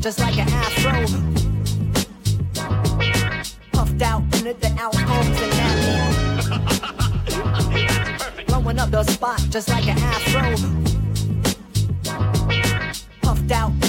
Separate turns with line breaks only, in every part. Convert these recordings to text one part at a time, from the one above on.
just like an afro. Puffed out into the out homes and that Blowing up the spot just like an afro. Puffed out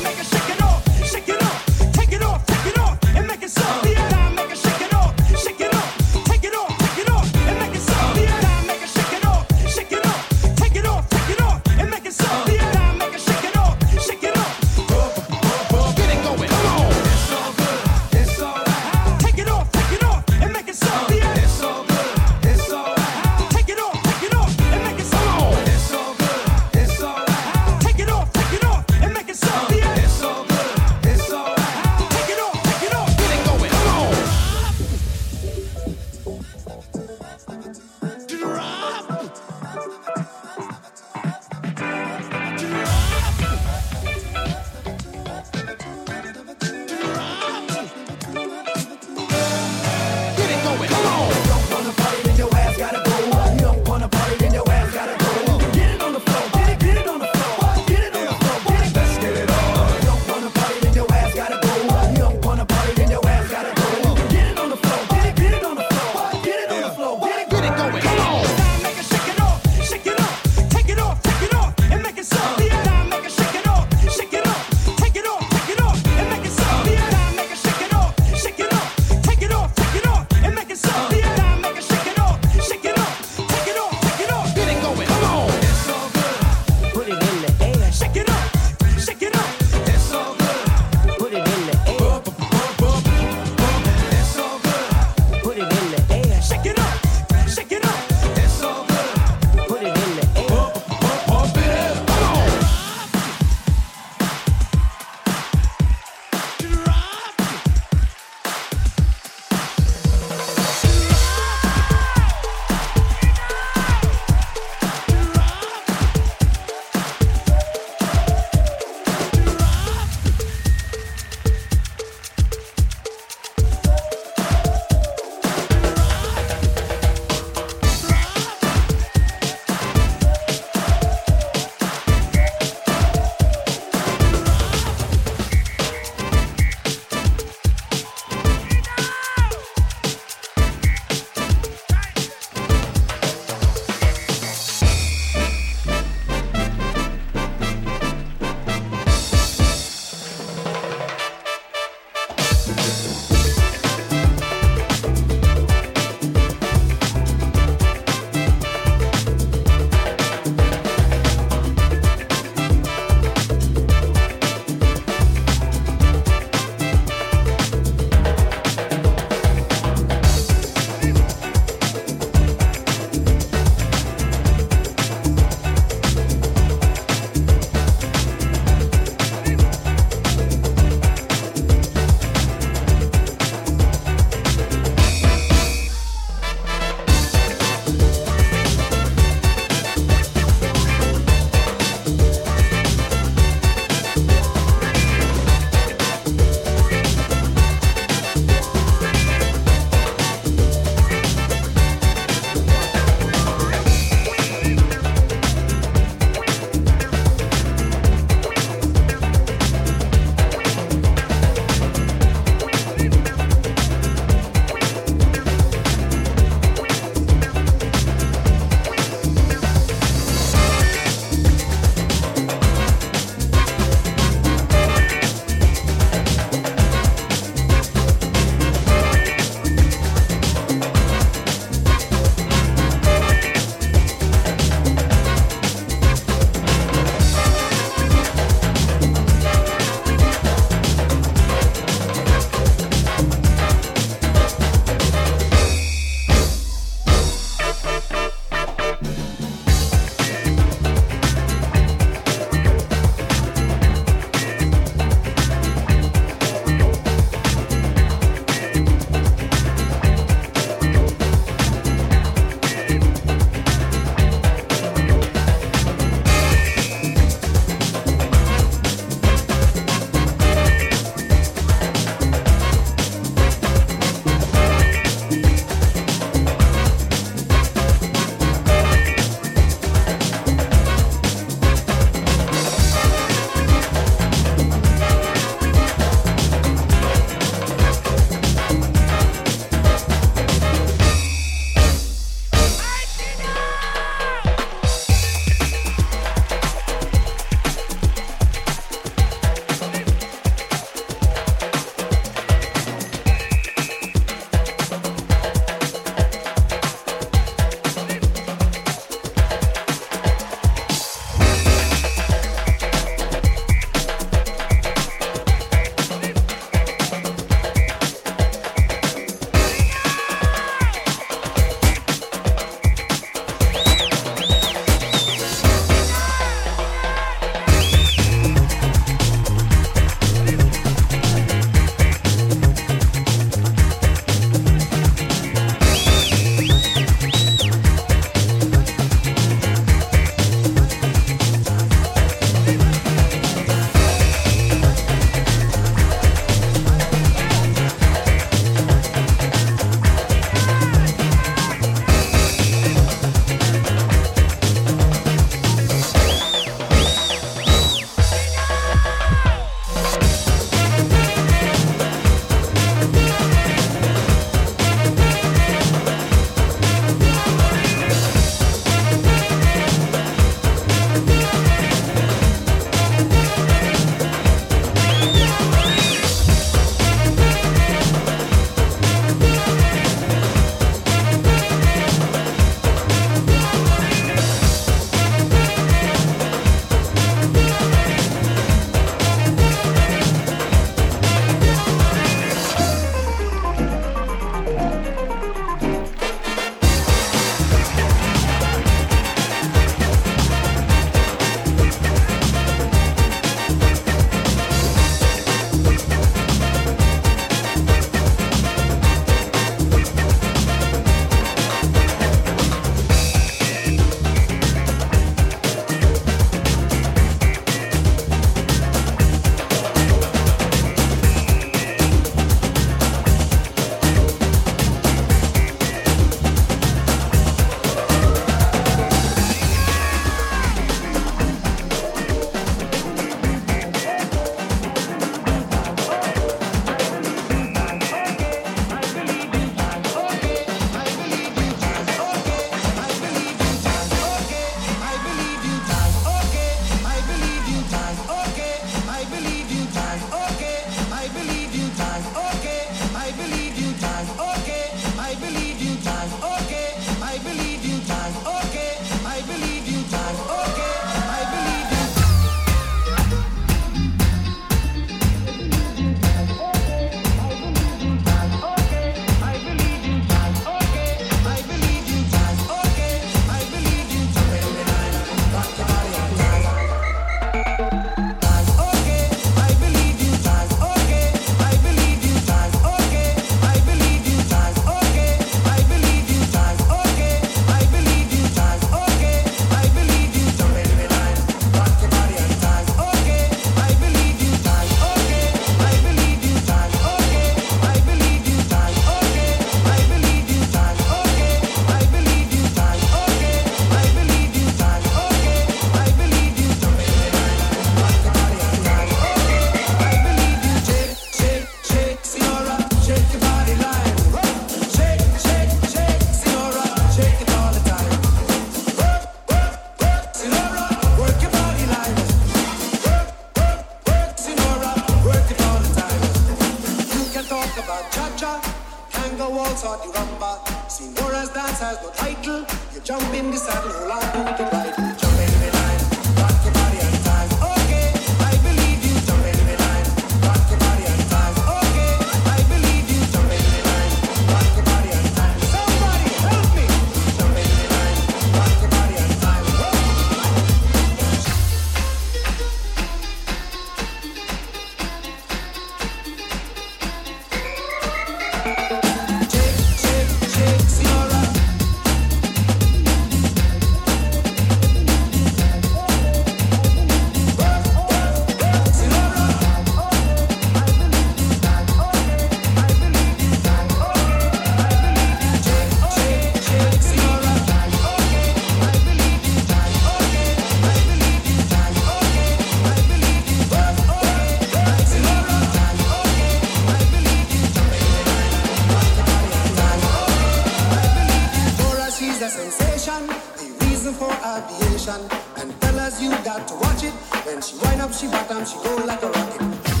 reason for aviation and tell us you got to watch it. When she wind up, she bottom, she go like a rocket.